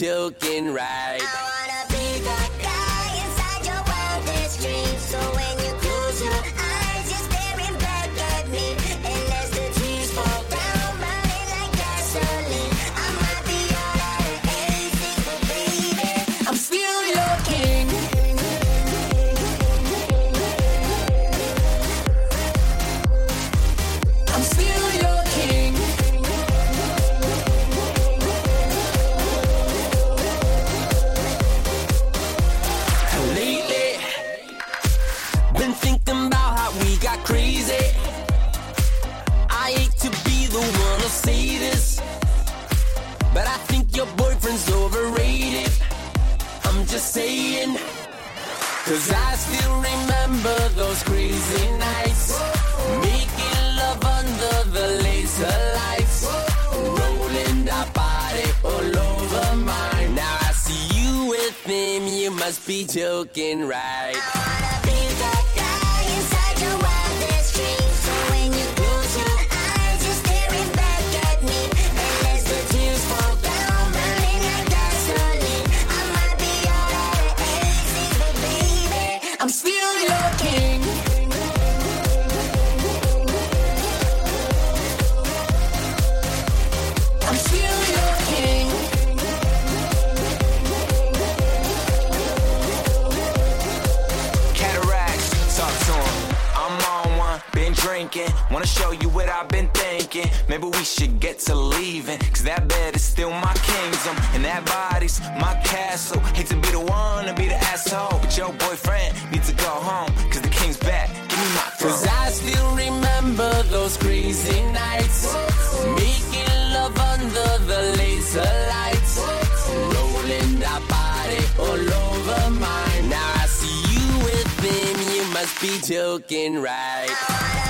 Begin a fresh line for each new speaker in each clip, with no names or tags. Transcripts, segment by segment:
joking, right? Just saying. Cause I still remember those crazy nights. Making love under the laser lights. Rolling that body all over mine. Now I see you with him, you must be joking, right?
I wanna be that guy inside your wildest dreams.
Wanna show you what I've been thinking. Maybe we should get to leaving. Cause that bed is still my kingdom. And that body's my castle. Hate to be the one to be the asshole. But your boyfriend needs to go home. Cause the king's back. Give me my
Cause. I still remember those crazy nights. Making love under the laser lights. Rolling that body all over mine. Now I see you with him, you must be joking, right?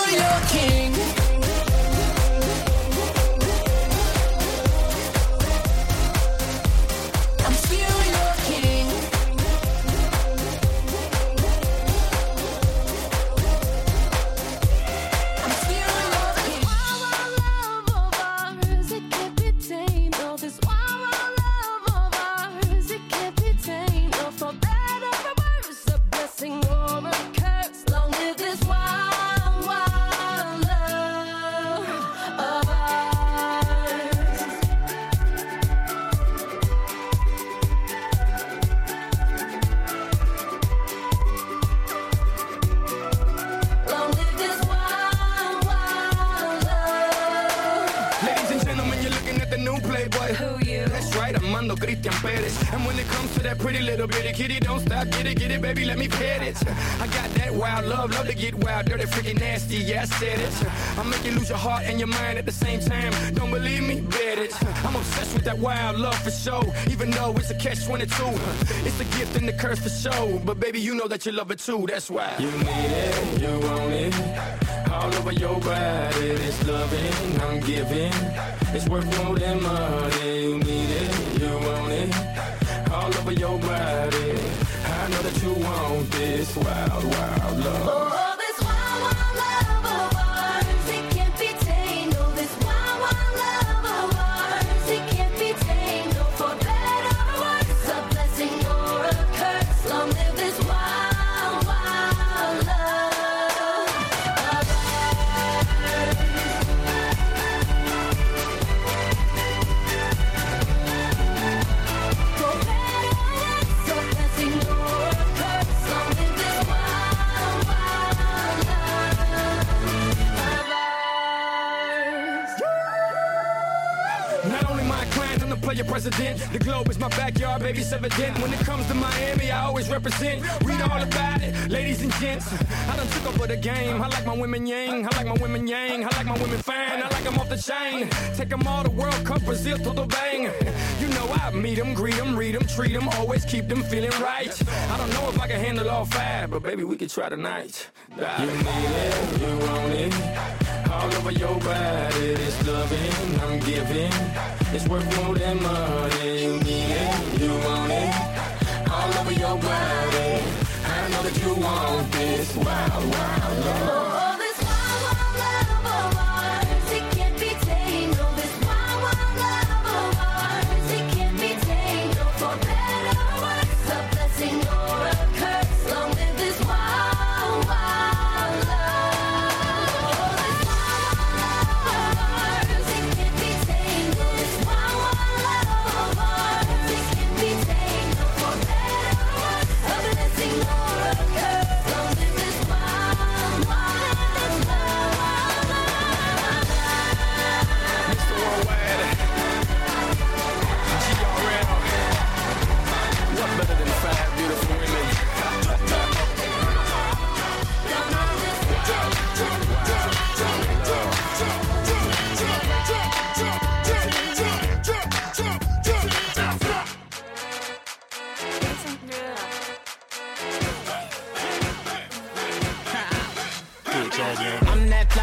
get wild, dirty, freaking nasty, yeah, I said it. I make you lose your heart and your mind at the same time. Don't believe me? Bet it. I'm obsessed with that wild love for show, even though it's a catch 22. It's a gift and a curse for show, but baby, you know that you love it too, that's why. You need it, you want it. All over your body, this loving I'm giving. It's worth more than money. You need it, you want it. All over your body. I know that you want this wild, wild love. The president. The globe is my backyard, baby, it's evident. When it comes to Miami, I always represent. Read all about it, ladies and gents. I done took over the game. I like my women yang, I like my women yang, I like my women fine, I like them off the chain. Take them all to World Cup, Brazil to the bang. You know I meet them, greet them, read them, treat them, always keep them feeling right. I don't know if I can handle all five, but baby, we could try tonight. You need it, you want it. All over your body, this loving I'm giving. It's worth more than money. You need it, you want it. All over your body. I know that you want this wild, wild love.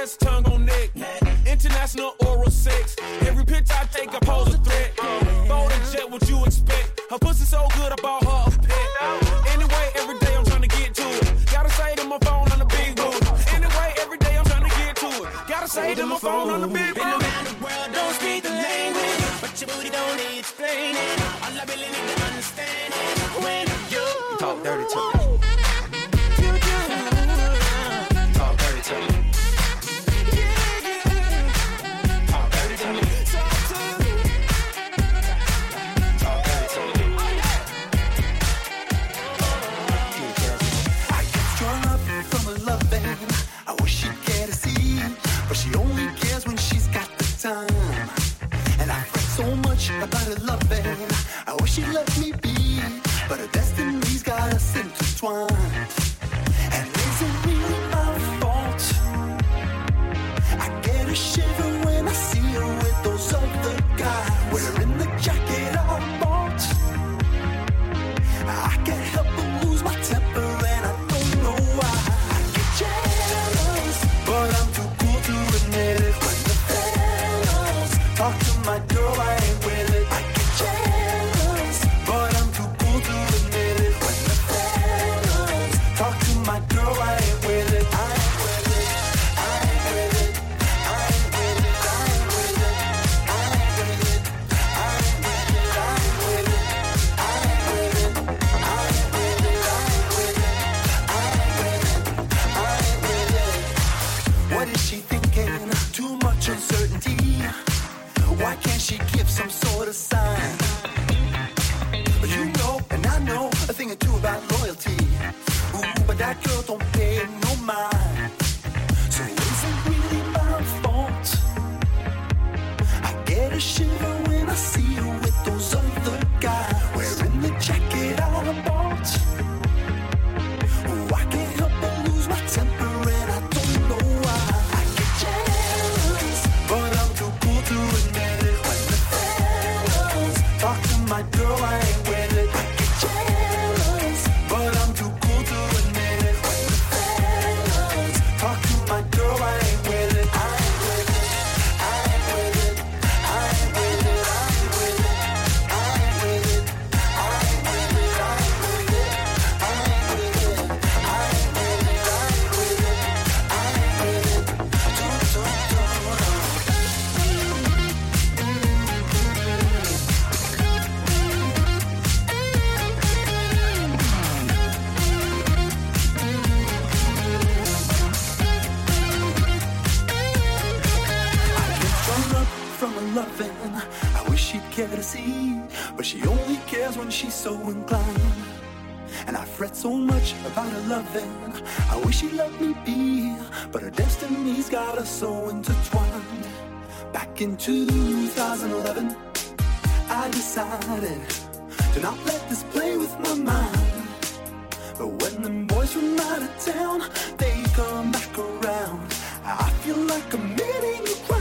Chest tongue on neck. International oral sex. Every picture I take, I pose a threat. Bold and jet, what you expect? Her pussy so good, I bought her a pet. Anyway, every day I'm trying to get to it. Gotta say to my phone on the big booty. Anyway, every day I'm trying to get to it. Gotta say to my phone on the big
Been
booty.
around the world, don't speak the language, but your booty don't need explaining. All I really need to understand is when you talk dirty to me.
that's shiver when I see got us so intertwined. Back in 2011, I decided to not let this play with my mind. But when the boys from out of town, they come back around. I feel like I'm
meeting you.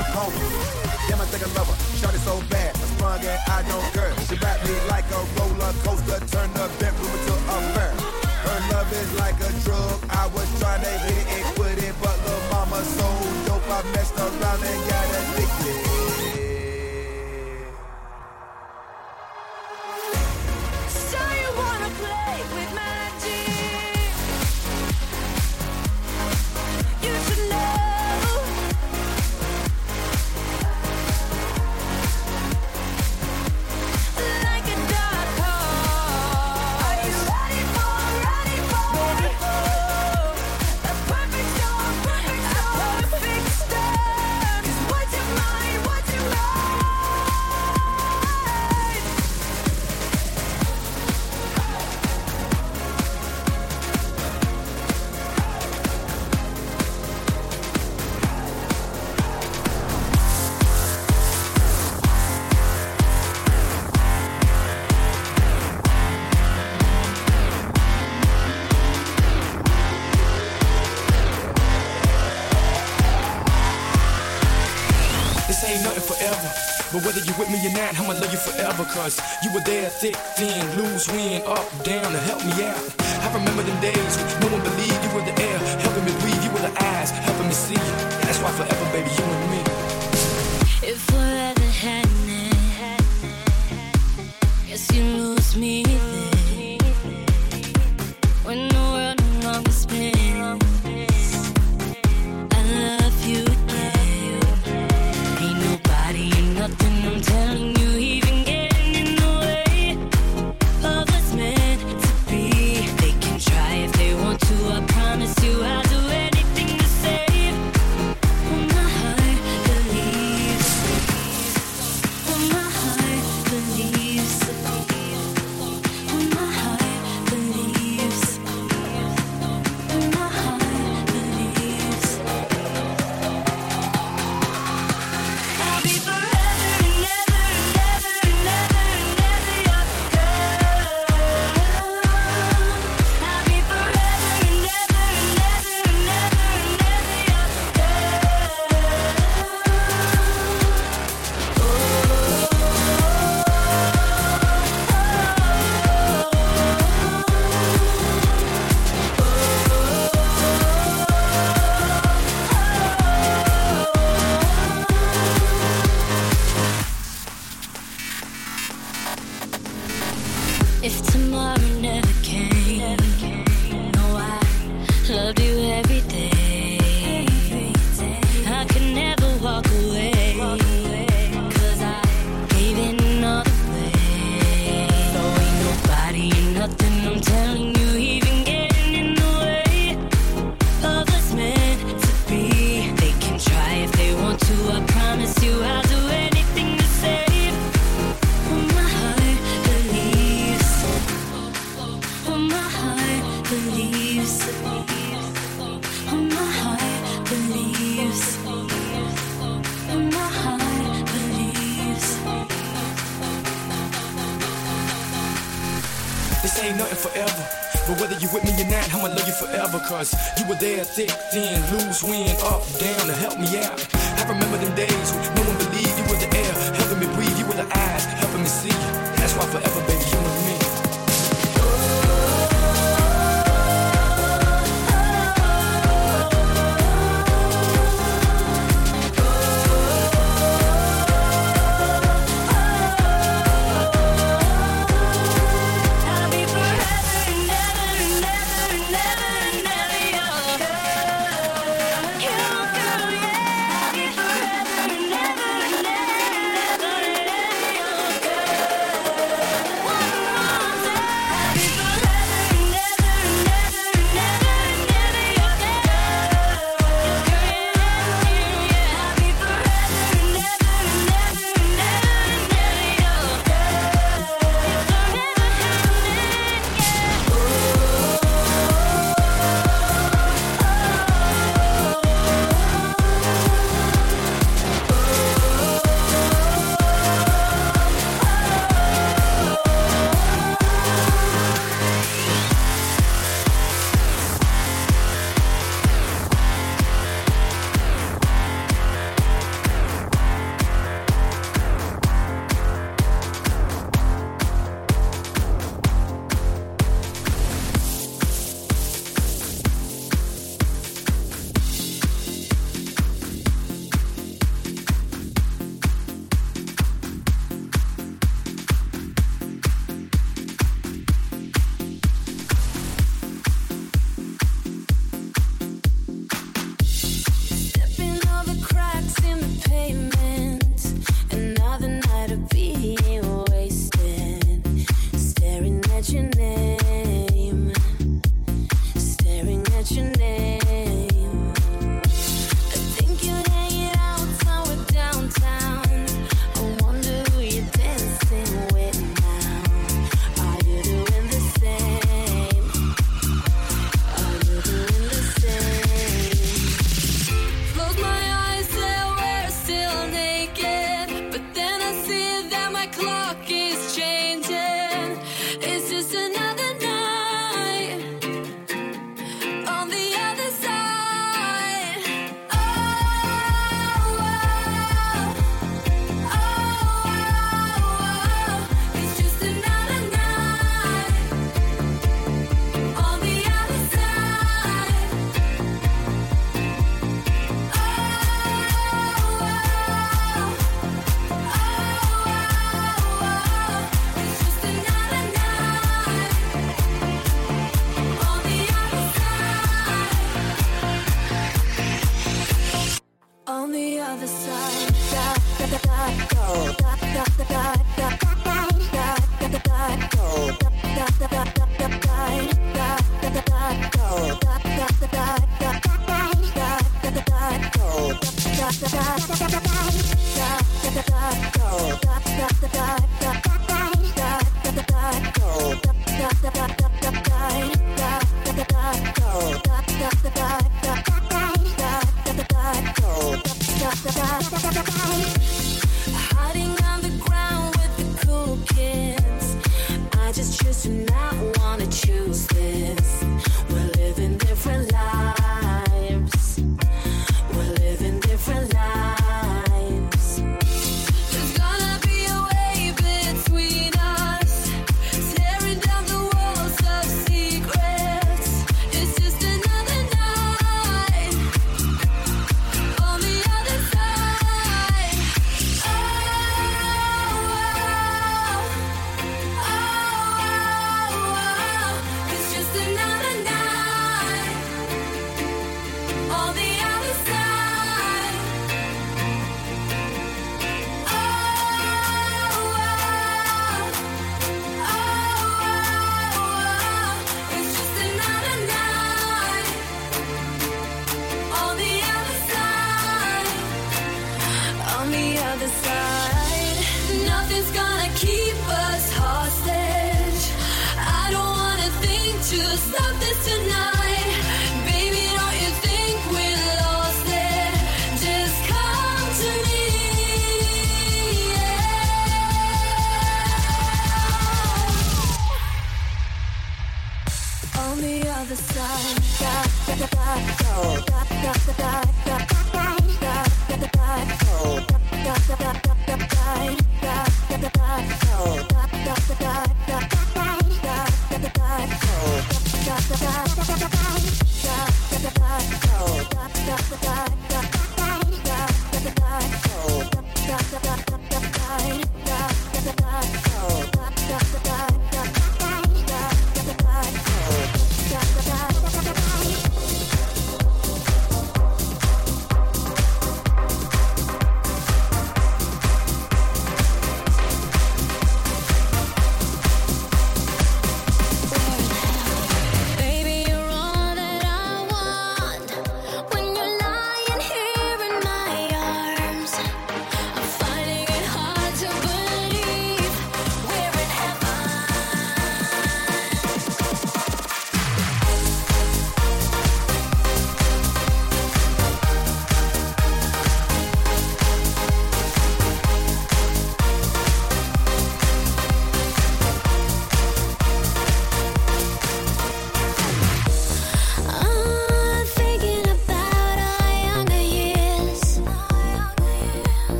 my
homie. Damn, I think Shot it so bad. I sprung and I don't care. She wrapped me like a roller coaster. Turned the bedroom into a fair. Her love is like a drug. I was trying to hit it and quit it. But little mama so dope. I messed around and got addicted.
Cause
you were there thick, thin, lose, win, up, down to help me out. I remember them days when no one believed This ain't nothing forever. But whether you with me or not, I'ma love you forever. Cause you were there thick, thin, lose, win, up, down to help me out. I remember them days when no one believed you were the air, helping me breathe, you were the eyes, helping me see. That's why forever, baby.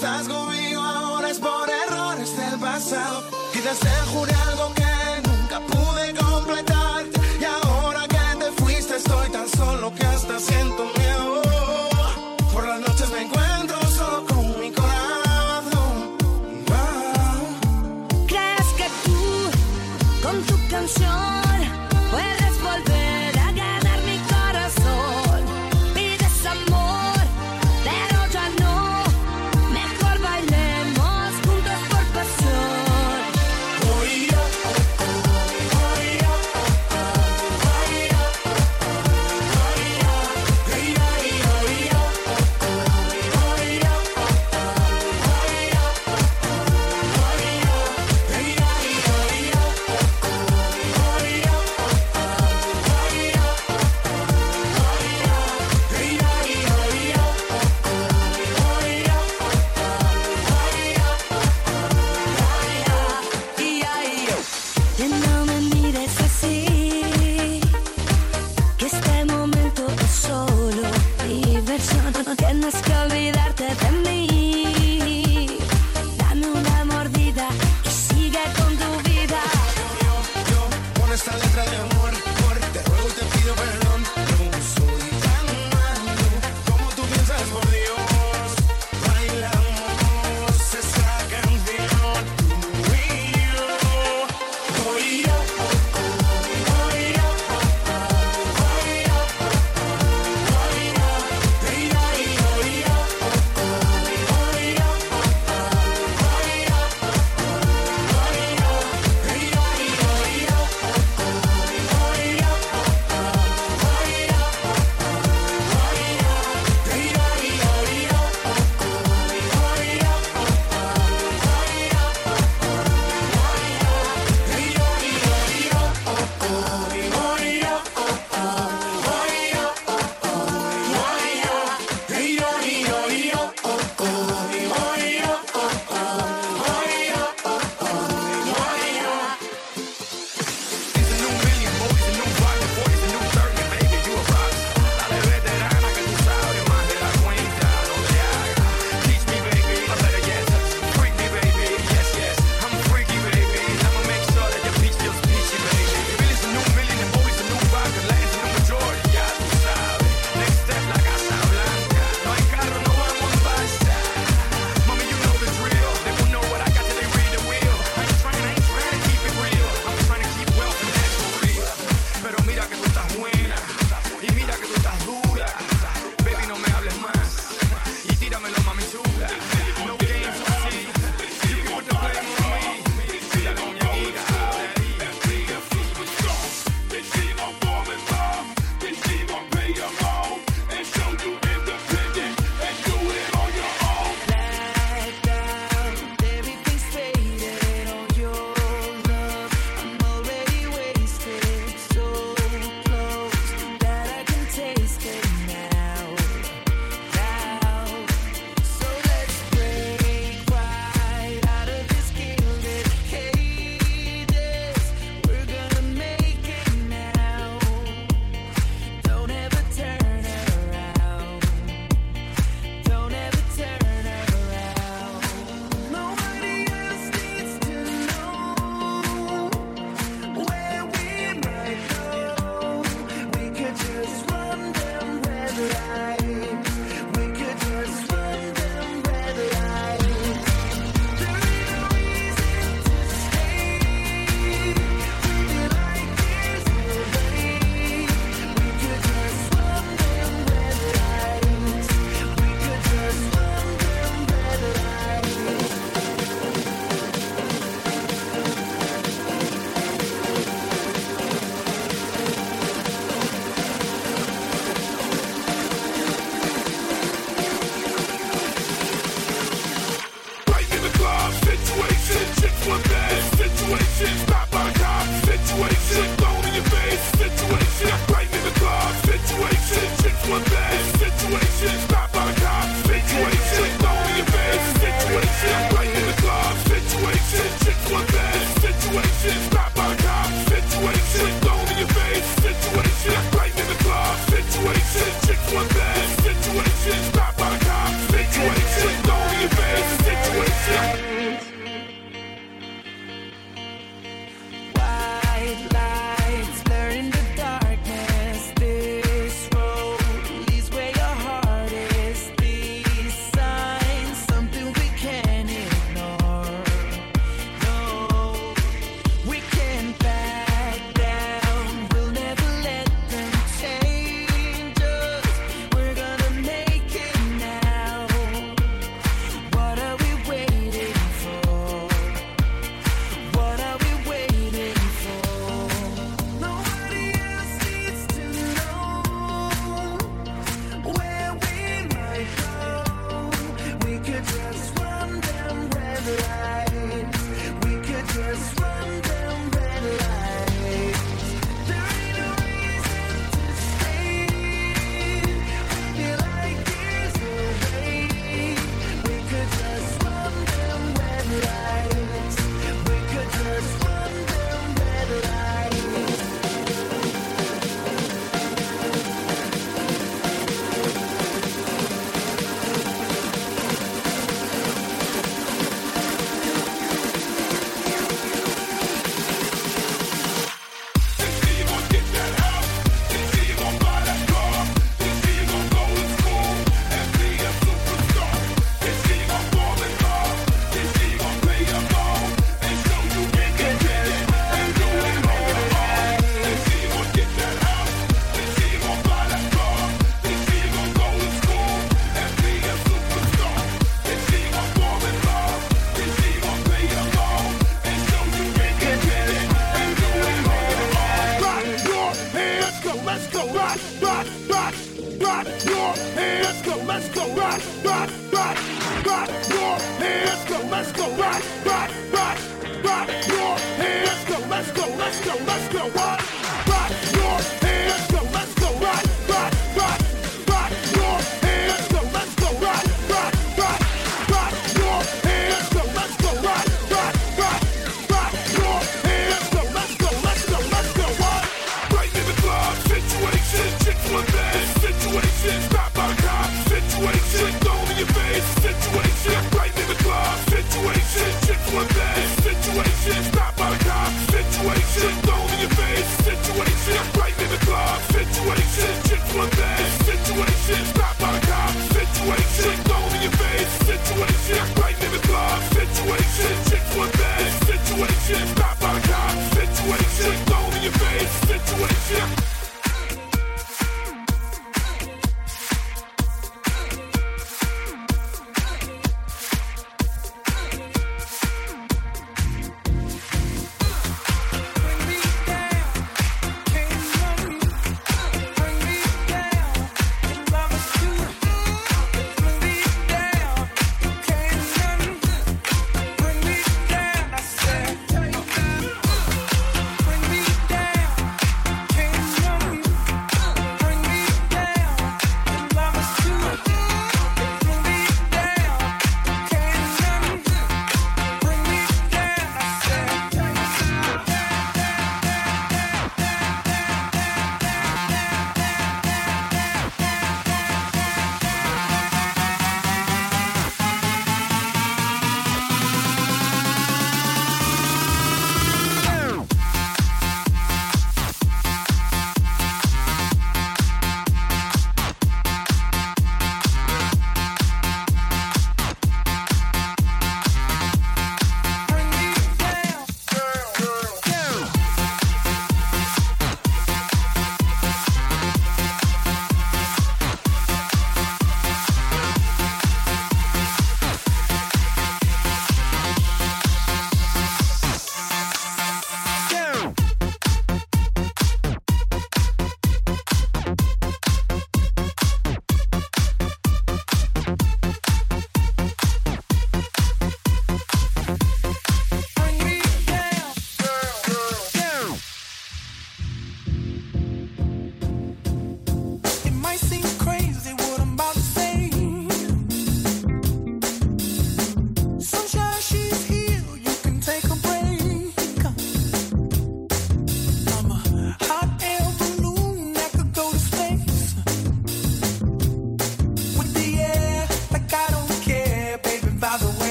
Si no